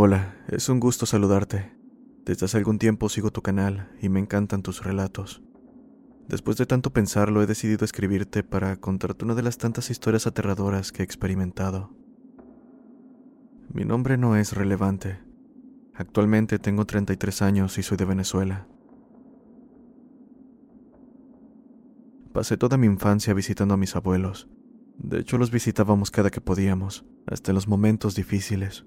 Hola, es un gusto saludarte. Desde hace algún tiempo sigo tu canal y me encantan tus relatos. Después de tanto pensarlo, he decidido escribirte para contarte una de las tantas historias aterradoras que he experimentado. Mi nombre no es relevante. Actualmente tengo 33 años y soy de Venezuela. Pasé toda mi infancia visitando a mis abuelos. De hecho, los visitábamos cada que podíamos, hasta en los momentos difíciles.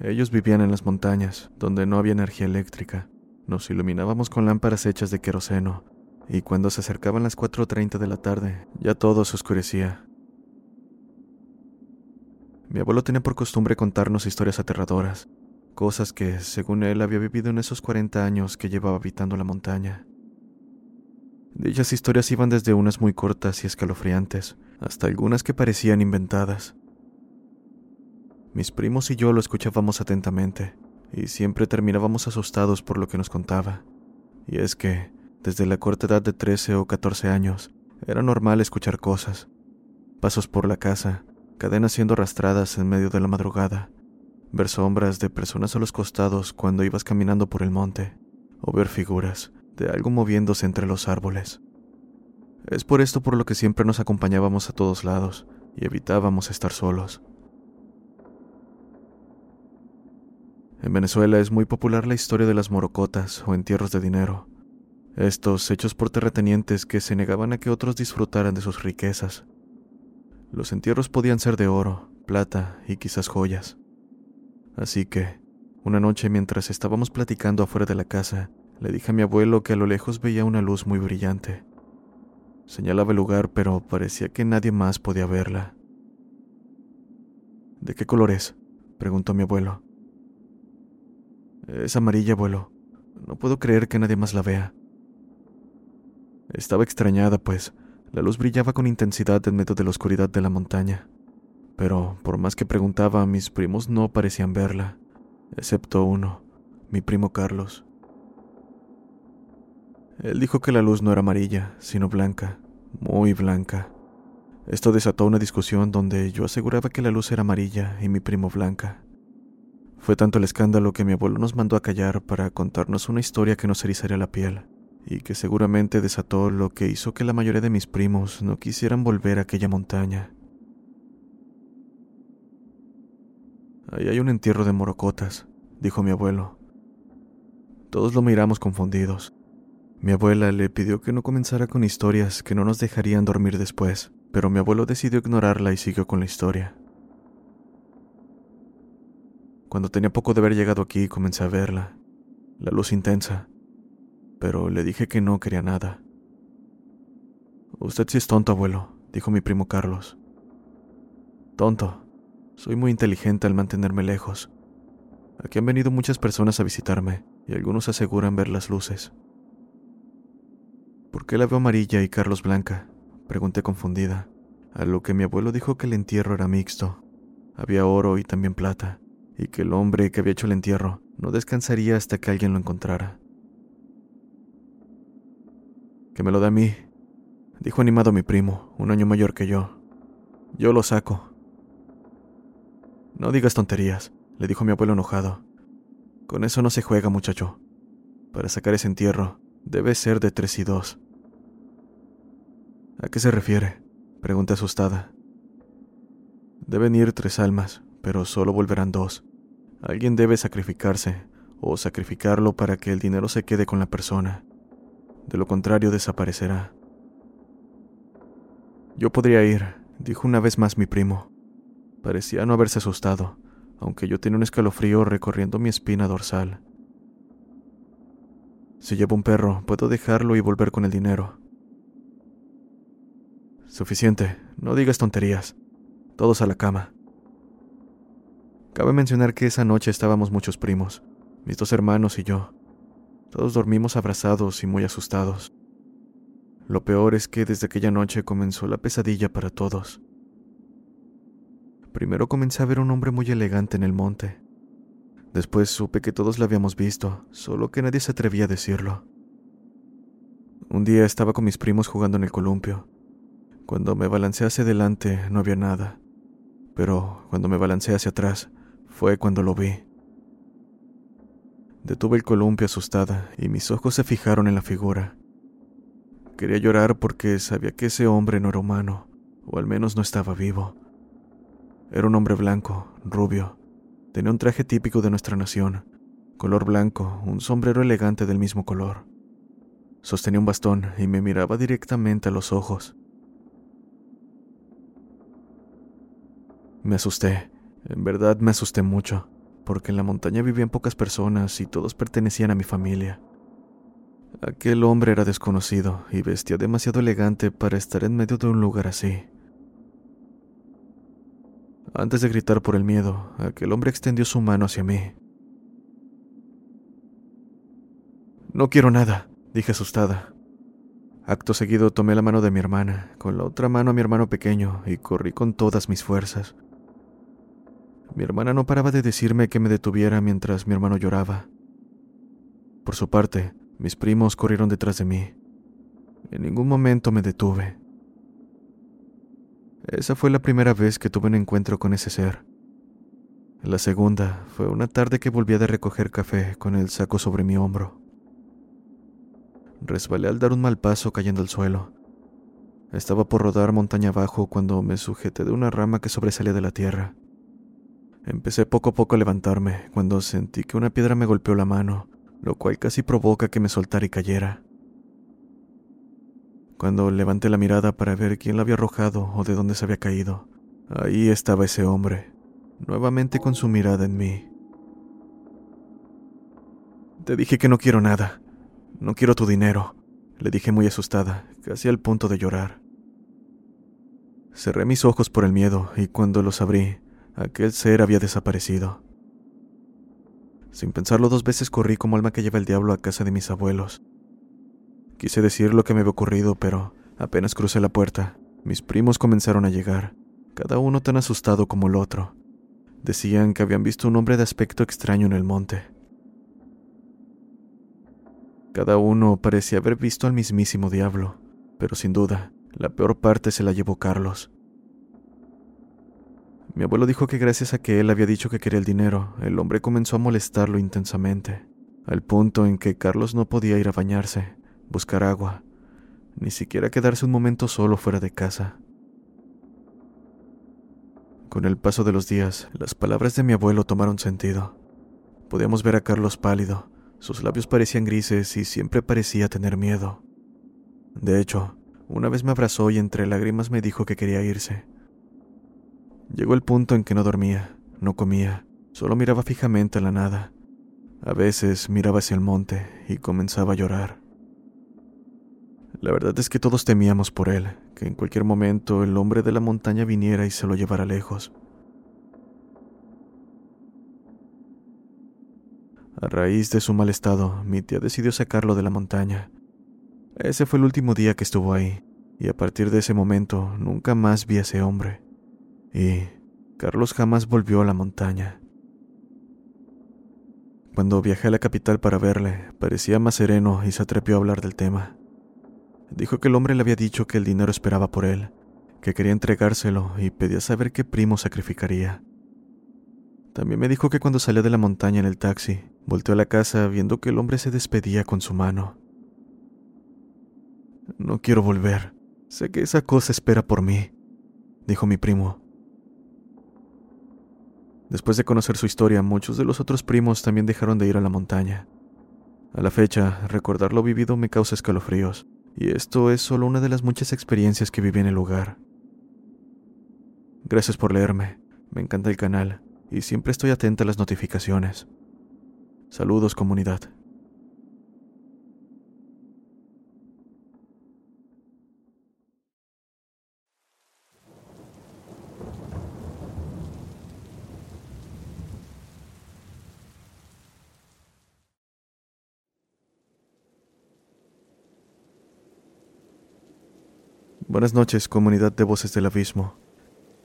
Ellos vivían en las montañas, donde no había energía eléctrica. Nos iluminábamos con lámparas hechas de queroseno, y cuando se acercaban las 4.30 de la tarde, ya todo se oscurecía. Mi abuelo tenía por costumbre contarnos historias aterradoras, cosas que, según él, había vivido en esos 40 años que llevaba habitando la montaña. Dichas historias iban desde unas muy cortas y escalofriantes, hasta algunas que parecían inventadas. Mis primos y yo lo escuchábamos atentamente, y siempre terminábamos asustados por lo que nos contaba. Y es que, desde la corta edad de 13 o 14 años, era normal escuchar cosas. Pasos por la casa, cadenas siendo arrastradas en medio de la madrugada, ver sombras de personas a los costados cuando ibas caminando por el monte, o ver figuras de algo moviéndose entre los árboles. Es por esto por lo que siempre nos acompañábamos a todos lados y evitábamos estar solos. En Venezuela es muy popular la historia de las morocotas o entierros de dinero, estos hechos por terratenientes que se negaban a que otros disfrutaran de sus riquezas. Los entierros podían ser de oro, plata y quizás joyas. Así que, una noche mientras estábamos platicando afuera de la casa, le dije a mi abuelo que a lo lejos veía una luz muy brillante. Señalaba el lugar, pero parecía que nadie más podía verla. ¿De qué color es? preguntó mi abuelo. Es amarilla, abuelo. No puedo creer que nadie más la vea. Estaba extrañada, pues la luz brillaba con intensidad en medio de la oscuridad de la montaña. Pero por más que preguntaba, mis primos no parecían verla, excepto uno, mi primo Carlos. Él dijo que la luz no era amarilla, sino blanca, muy blanca. Esto desató una discusión donde yo aseguraba que la luz era amarilla y mi primo blanca. Fue tanto el escándalo que mi abuelo nos mandó a callar para contarnos una historia que nos erizaría la piel, y que seguramente desató lo que hizo que la mayoría de mis primos no quisieran volver a aquella montaña. Ahí hay un entierro de morocotas, dijo mi abuelo. Todos lo miramos confundidos. Mi abuela le pidió que no comenzara con historias que no nos dejarían dormir después, pero mi abuelo decidió ignorarla y siguió con la historia. Cuando tenía poco de haber llegado aquí, comencé a verla, la luz intensa, pero le dije que no quería nada. Usted sí es tonto, abuelo, dijo mi primo Carlos. Tonto. Soy muy inteligente al mantenerme lejos. Aquí han venido muchas personas a visitarme y algunos aseguran ver las luces. ¿Por qué la veo amarilla y Carlos blanca? Pregunté confundida, a lo que mi abuelo dijo que el entierro era mixto. Había oro y también plata y que el hombre que había hecho el entierro no descansaría hasta que alguien lo encontrara. Que me lo dé a mí, dijo animado mi primo, un año mayor que yo. Yo lo saco. No digas tonterías, le dijo mi abuelo enojado. Con eso no se juega, muchacho. Para sacar ese entierro, debe ser de tres y dos. ¿A qué se refiere? Pregunté asustada. Deben ir tres almas, pero solo volverán dos. Alguien debe sacrificarse, o sacrificarlo para que el dinero se quede con la persona. De lo contrario, desaparecerá. Yo podría ir, dijo una vez más mi primo. Parecía no haberse asustado, aunque yo tenía un escalofrío recorriendo mi espina dorsal. Si llevo un perro, puedo dejarlo y volver con el dinero. Suficiente, no digas tonterías. Todos a la cama. Cabe mencionar que esa noche estábamos muchos primos, mis dos hermanos y yo. Todos dormimos abrazados y muy asustados. Lo peor es que desde aquella noche comenzó la pesadilla para todos. Primero comencé a ver un hombre muy elegante en el monte. Después supe que todos lo habíamos visto, solo que nadie se atrevía a decirlo. Un día estaba con mis primos jugando en el columpio. Cuando me balanceé hacia adelante no había nada, pero cuando me balanceé hacia atrás fue cuando lo vi. Detuve el columpio asustada y mis ojos se fijaron en la figura. Quería llorar porque sabía que ese hombre no era humano, o al menos no estaba vivo. Era un hombre blanco, rubio. Tenía un traje típico de nuestra nación, color blanco, un sombrero elegante del mismo color. Sostenía un bastón y me miraba directamente a los ojos. Me asusté, en verdad me asusté mucho, porque en la montaña vivían pocas personas y todos pertenecían a mi familia. Aquel hombre era desconocido y vestía demasiado elegante para estar en medio de un lugar así. Antes de gritar por el miedo, aquel hombre extendió su mano hacia mí. No quiero nada, dije asustada. Acto seguido tomé la mano de mi hermana, con la otra mano a mi hermano pequeño, y corrí con todas mis fuerzas. Mi hermana no paraba de decirme que me detuviera mientras mi hermano lloraba. Por su parte, mis primos corrieron detrás de mí. En ningún momento me detuve. Esa fue la primera vez que tuve un encuentro con ese ser. La segunda fue una tarde que volví de recoger café con el saco sobre mi hombro. Resbalé al dar un mal paso cayendo al suelo. Estaba por rodar montaña abajo cuando me sujeté de una rama que sobresalía de la tierra. Empecé poco a poco a levantarme cuando sentí que una piedra me golpeó la mano, lo cual casi provoca que me soltara y cayera. Cuando levanté la mirada para ver quién la había arrojado o de dónde se había caído, ahí estaba ese hombre, nuevamente con su mirada en mí. Te dije que no quiero nada. No quiero tu dinero, le dije muy asustada, casi al punto de llorar. Cerré mis ojos por el miedo y cuando los abrí, aquel ser había desaparecido. Sin pensarlo dos veces corrí como alma que lleva el diablo a casa de mis abuelos, Quise decir lo que me había ocurrido, pero apenas crucé la puerta, mis primos comenzaron a llegar, cada uno tan asustado como el otro. Decían que habían visto un hombre de aspecto extraño en el monte. Cada uno parecía haber visto al mismísimo diablo, pero sin duda, la peor parte se la llevó Carlos. Mi abuelo dijo que gracias a que él había dicho que quería el dinero, el hombre comenzó a molestarlo intensamente, al punto en que Carlos no podía ir a bañarse, buscar agua, ni siquiera quedarse un momento solo fuera de casa. Con el paso de los días, las palabras de mi abuelo tomaron sentido. Podíamos ver a Carlos pálido, sus labios parecían grises y siempre parecía tener miedo. De hecho, una vez me abrazó y entre lágrimas me dijo que quería irse. Llegó el punto en que no dormía, no comía, solo miraba fijamente a la nada. A veces miraba hacia el monte y comenzaba a llorar. La verdad es que todos temíamos por él, que en cualquier momento el hombre de la montaña viniera y se lo llevara lejos. A raíz de su mal estado, mi tía decidió sacarlo de la montaña. Ese fue el último día que estuvo ahí, y a partir de ese momento nunca más vi a ese hombre. Y Carlos jamás volvió a la montaña. Cuando viajé a la capital para verle, parecía más sereno y se atrevió a hablar del tema. Dijo que el hombre le había dicho que el dinero esperaba por él, que quería entregárselo y pedía saber qué primo sacrificaría. También me dijo que cuando salía de la montaña en el taxi, volteó a la casa viendo que el hombre se despedía con su mano. No quiero volver. Sé que esa cosa espera por mí, dijo mi primo. Después de conocer su historia, muchos de los otros primos también dejaron de ir a la montaña. A la fecha, recordar lo vivido me causa escalofríos y esto es solo una de las muchas experiencias que viví en el lugar. Gracias por leerme. Me encanta el canal y siempre estoy atenta a las notificaciones. Saludos comunidad. Buenas noches, comunidad de Voces del Abismo.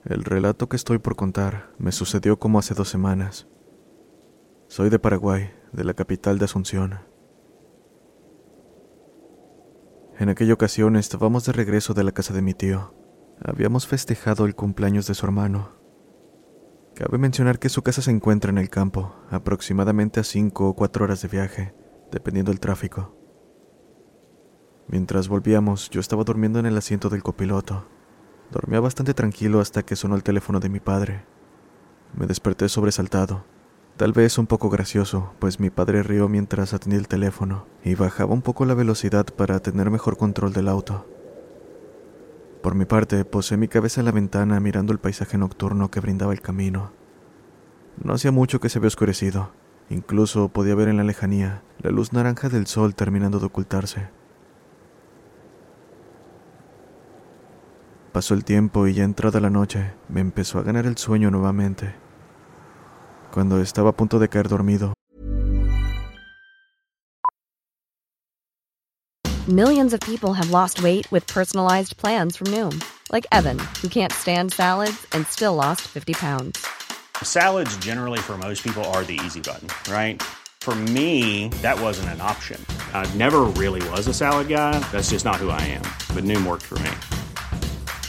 El relato que estoy por contar me sucedió como hace dos semanas. Soy de Paraguay, de la capital de Asunción. En aquella ocasión estábamos de regreso de la casa de mi tío. Habíamos festejado el cumpleaños de su hermano. Cabe mencionar que su casa se encuentra en el campo, aproximadamente a cinco o cuatro horas de viaje, dependiendo del tráfico. Mientras volvíamos, yo estaba durmiendo en el asiento del copiloto. Dormía bastante tranquilo hasta que sonó el teléfono de mi padre. Me desperté sobresaltado. Tal vez un poco gracioso, pues mi padre rió mientras atendía el teléfono y bajaba un poco la velocidad para tener mejor control del auto. Por mi parte, posé mi cabeza en la ventana mirando el paisaje nocturno que brindaba el camino. No hacía mucho que se había oscurecido. Incluso podía ver en la lejanía la luz naranja del sol terminando de ocultarse. Pasó el tiempo y ya entrada la noche me empezó a ganar el sueño nuevamente. Cuando estaba a punto de caer dormido. Millions of people have lost weight with personalized plans from Noom, like Evan, who can't stand salads and still lost 50 pounds. Salads generally for most people are the easy button, right? For me, that wasn't an option. I never really was a salad guy. That's just not who I am. But Noom worked for me.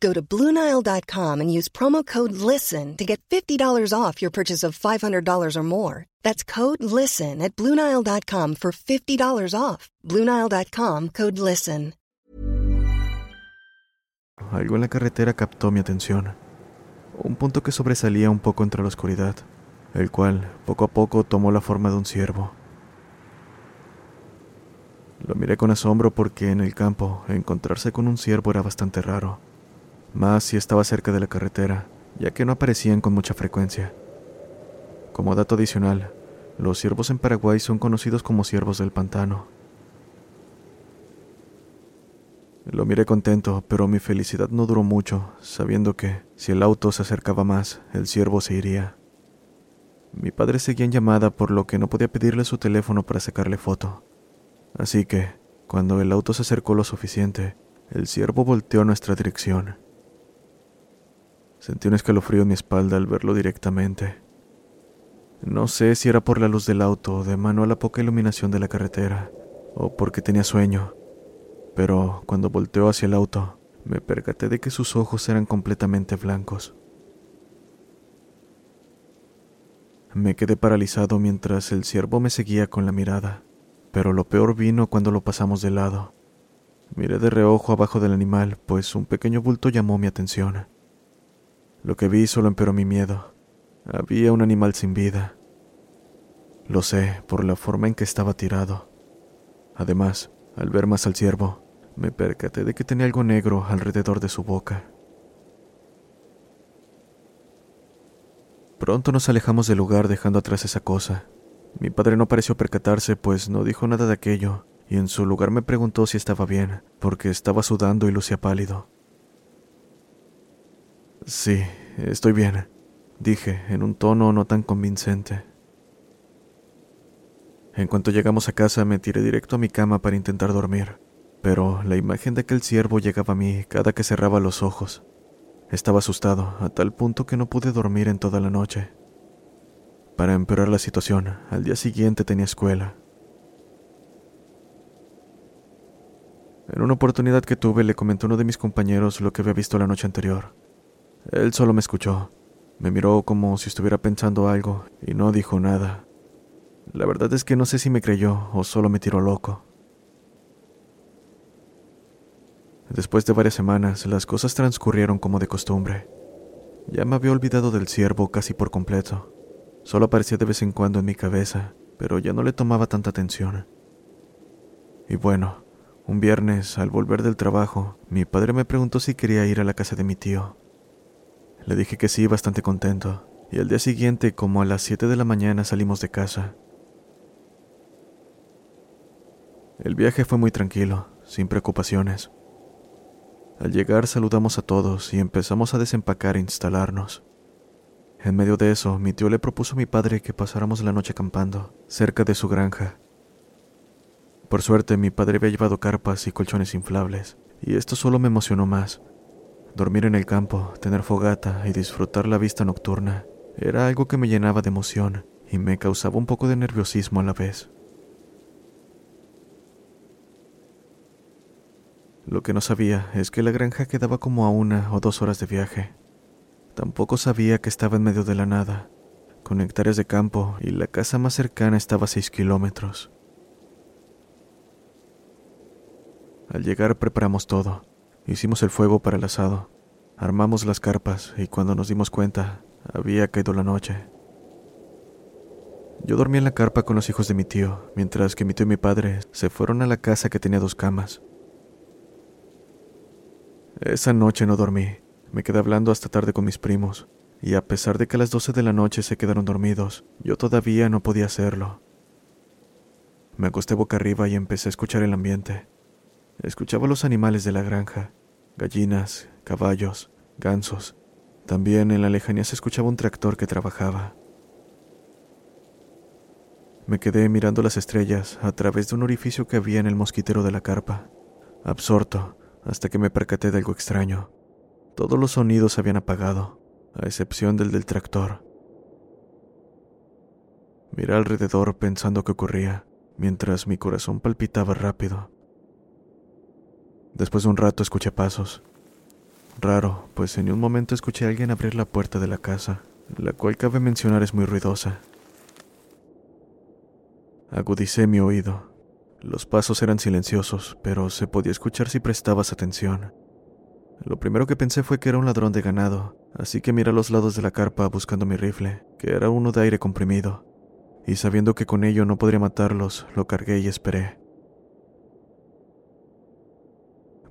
Go to Bluenile.com and use promo code LISTEN to get $50 off your purchase of $500 or more. That's code LISTEN at Bluenile.com for $50 off. Bluenile.com code LISTEN. Algo en la carretera captó mi atención. Un punto que sobresalía un poco entre la oscuridad, el cual poco a poco tomó la forma de un ciervo. Lo miré con asombro porque en el campo encontrarse con un ciervo era bastante raro más si estaba cerca de la carretera, ya que no aparecían con mucha frecuencia. Como dato adicional, los ciervos en Paraguay son conocidos como ciervos del pantano. Lo miré contento, pero mi felicidad no duró mucho, sabiendo que, si el auto se acercaba más, el ciervo se iría. Mi padre seguía en llamada, por lo que no podía pedirle su teléfono para sacarle foto. Así que, cuando el auto se acercó lo suficiente, el ciervo volteó a nuestra dirección. Sentí un escalofrío en mi espalda al verlo directamente. No sé si era por la luz del auto, de mano a la poca iluminación de la carretera, o porque tenía sueño, pero cuando volteó hacia el auto, me percaté de que sus ojos eran completamente blancos. Me quedé paralizado mientras el ciervo me seguía con la mirada, pero lo peor vino cuando lo pasamos de lado. Miré de reojo abajo del animal, pues un pequeño bulto llamó mi atención. Lo que vi solo empeoró mi miedo. Había un animal sin vida. Lo sé por la forma en que estaba tirado. Además, al ver más al ciervo, me percaté de que tenía algo negro alrededor de su boca. Pronto nos alejamos del lugar dejando atrás esa cosa. Mi padre no pareció percatarse, pues no dijo nada de aquello, y en su lugar me preguntó si estaba bien, porque estaba sudando y lucía pálido. Sí, estoy bien, dije, en un tono no tan convincente. En cuanto llegamos a casa me tiré directo a mi cama para intentar dormir, pero la imagen de aquel ciervo llegaba a mí cada que cerraba los ojos. Estaba asustado, a tal punto que no pude dormir en toda la noche. Para empeorar la situación, al día siguiente tenía escuela. En una oportunidad que tuve le comenté a uno de mis compañeros lo que había visto la noche anterior. Él solo me escuchó. Me miró como si estuviera pensando algo y no dijo nada. La verdad es que no sé si me creyó o solo me tiró loco. Después de varias semanas, las cosas transcurrieron como de costumbre. Ya me había olvidado del ciervo casi por completo. Solo aparecía de vez en cuando en mi cabeza, pero ya no le tomaba tanta atención. Y bueno, un viernes, al volver del trabajo, mi padre me preguntó si quería ir a la casa de mi tío. Le dije que sí, bastante contento, y al día siguiente, como a las 7 de la mañana, salimos de casa. El viaje fue muy tranquilo, sin preocupaciones. Al llegar saludamos a todos y empezamos a desempacar e instalarnos. En medio de eso, mi tío le propuso a mi padre que pasáramos la noche acampando, cerca de su granja. Por suerte, mi padre había llevado carpas y colchones inflables, y esto solo me emocionó más. Dormir en el campo, tener fogata y disfrutar la vista nocturna era algo que me llenaba de emoción y me causaba un poco de nerviosismo a la vez. Lo que no sabía es que la granja quedaba como a una o dos horas de viaje. Tampoco sabía que estaba en medio de la nada, con hectáreas de campo y la casa más cercana estaba a seis kilómetros. Al llegar preparamos todo. Hicimos el fuego para el asado, armamos las carpas y cuando nos dimos cuenta había caído la noche. Yo dormí en la carpa con los hijos de mi tío, mientras que mi tío y mi padre se fueron a la casa que tenía dos camas. Esa noche no dormí. Me quedé hablando hasta tarde con mis primos, y a pesar de que a las 12 de la noche se quedaron dormidos, yo todavía no podía hacerlo. Me acosté boca arriba y empecé a escuchar el ambiente. Escuchaba los animales de la granja, gallinas, caballos, gansos. También en la lejanía se escuchaba un tractor que trabajaba. Me quedé mirando las estrellas a través de un orificio que había en el mosquitero de la carpa, absorto hasta que me percaté de algo extraño. Todos los sonidos se habían apagado, a excepción del del tractor. Miré alrededor pensando qué ocurría, mientras mi corazón palpitaba rápido. Después de un rato escuché pasos. Raro, pues en un momento escuché a alguien abrir la puerta de la casa, la cual cabe mencionar es muy ruidosa. Agudicé mi oído los pasos eran silenciosos, pero se podía escuchar si prestabas atención. Lo primero que pensé fue que era un ladrón de ganado, así que miré a los lados de la carpa buscando mi rifle, que era uno de aire comprimido, y sabiendo que con ello no podría matarlos, lo cargué y esperé.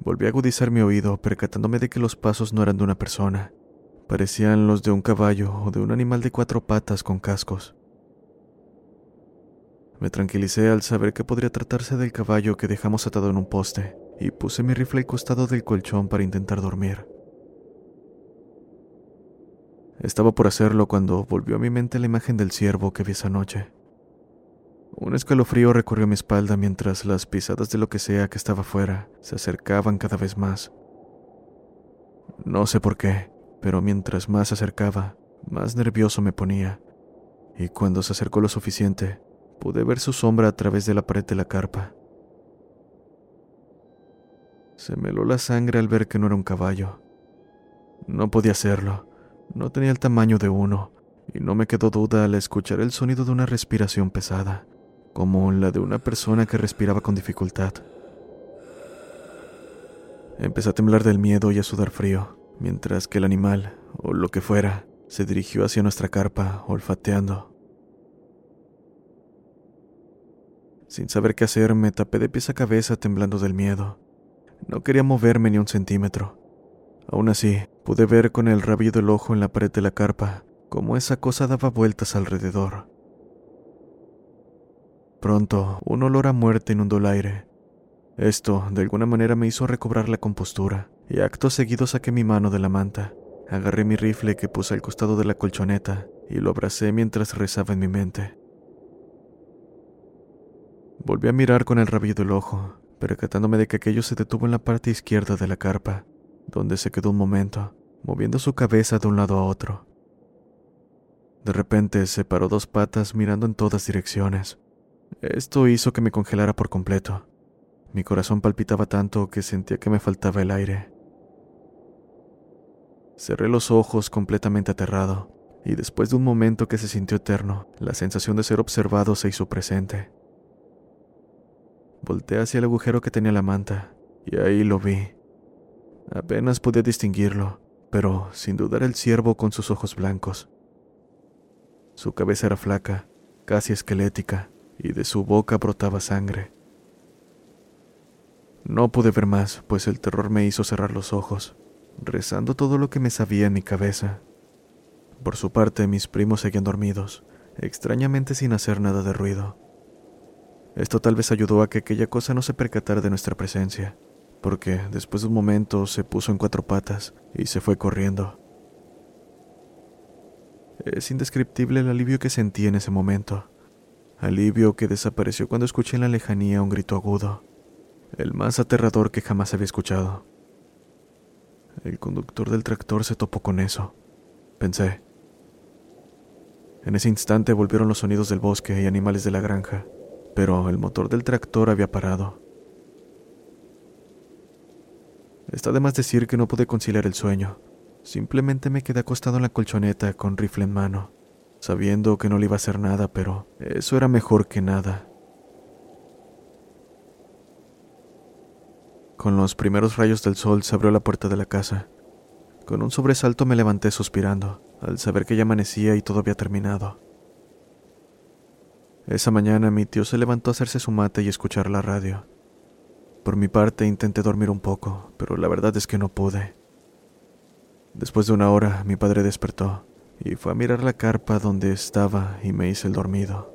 Volví a agudizar mi oído, percatándome de que los pasos no eran de una persona, parecían los de un caballo o de un animal de cuatro patas con cascos. Me tranquilicé al saber que podría tratarse del caballo que dejamos atado en un poste, y puse mi rifle al costado del colchón para intentar dormir. Estaba por hacerlo cuando volvió a mi mente la imagen del ciervo que vi esa noche. Un escalofrío recorrió mi espalda mientras las pisadas de lo que sea que estaba fuera se acercaban cada vez más. No sé por qué, pero mientras más se acercaba, más nervioso me ponía, y cuando se acercó lo suficiente, Pude ver su sombra a través de la pared de la carpa. Se me heló la sangre al ver que no era un caballo. No podía serlo. No tenía el tamaño de uno, y no me quedó duda al escuchar el sonido de una respiración pesada, como la de una persona que respiraba con dificultad. Empecé a temblar del miedo y a sudar frío, mientras que el animal, o lo que fuera, se dirigió hacia nuestra carpa, olfateando. Sin saber qué hacer, me tapé de pies a cabeza temblando del miedo. No quería moverme ni un centímetro. Aún así, pude ver con el rabillo del ojo en la pared de la carpa cómo esa cosa daba vueltas alrededor. Pronto, un olor a muerte inundó el aire. Esto, de alguna manera, me hizo recobrar la compostura, y acto seguido saqué mi mano de la manta, agarré mi rifle que puse al costado de la colchoneta y lo abracé mientras rezaba en mi mente. Volví a mirar con el rabillo del ojo, percatándome de que aquello se detuvo en la parte izquierda de la carpa, donde se quedó un momento, moviendo su cabeza de un lado a otro. De repente se paró dos patas mirando en todas direcciones. Esto hizo que me congelara por completo. Mi corazón palpitaba tanto que sentía que me faltaba el aire. Cerré los ojos completamente aterrado, y después de un momento que se sintió eterno, la sensación de ser observado se hizo presente. Volté hacia el agujero que tenía la manta, y ahí lo vi. Apenas podía distinguirlo, pero sin dudar el ciervo con sus ojos blancos. Su cabeza era flaca, casi esquelética, y de su boca brotaba sangre. No pude ver más, pues el terror me hizo cerrar los ojos, rezando todo lo que me sabía en mi cabeza. Por su parte, mis primos seguían dormidos, extrañamente sin hacer nada de ruido. Esto tal vez ayudó a que aquella cosa no se percatara de nuestra presencia, porque después de un momento se puso en cuatro patas y se fue corriendo. Es indescriptible el alivio que sentí en ese momento, alivio que desapareció cuando escuché en la lejanía un grito agudo, el más aterrador que jamás había escuchado. El conductor del tractor se topó con eso, pensé. En ese instante volvieron los sonidos del bosque y animales de la granja, pero el motor del tractor había parado. Está de más decir que no pude conciliar el sueño. Simplemente me quedé acostado en la colchoneta con rifle en mano, sabiendo que no le iba a hacer nada, pero eso era mejor que nada. Con los primeros rayos del sol se abrió la puerta de la casa. Con un sobresalto me levanté suspirando, al saber que ya amanecía y todo había terminado. Esa mañana mi tío se levantó a hacerse su mate y escuchar la radio. Por mi parte intenté dormir un poco, pero la verdad es que no pude. Después de una hora mi padre despertó y fue a mirar la carpa donde estaba y me hice el dormido.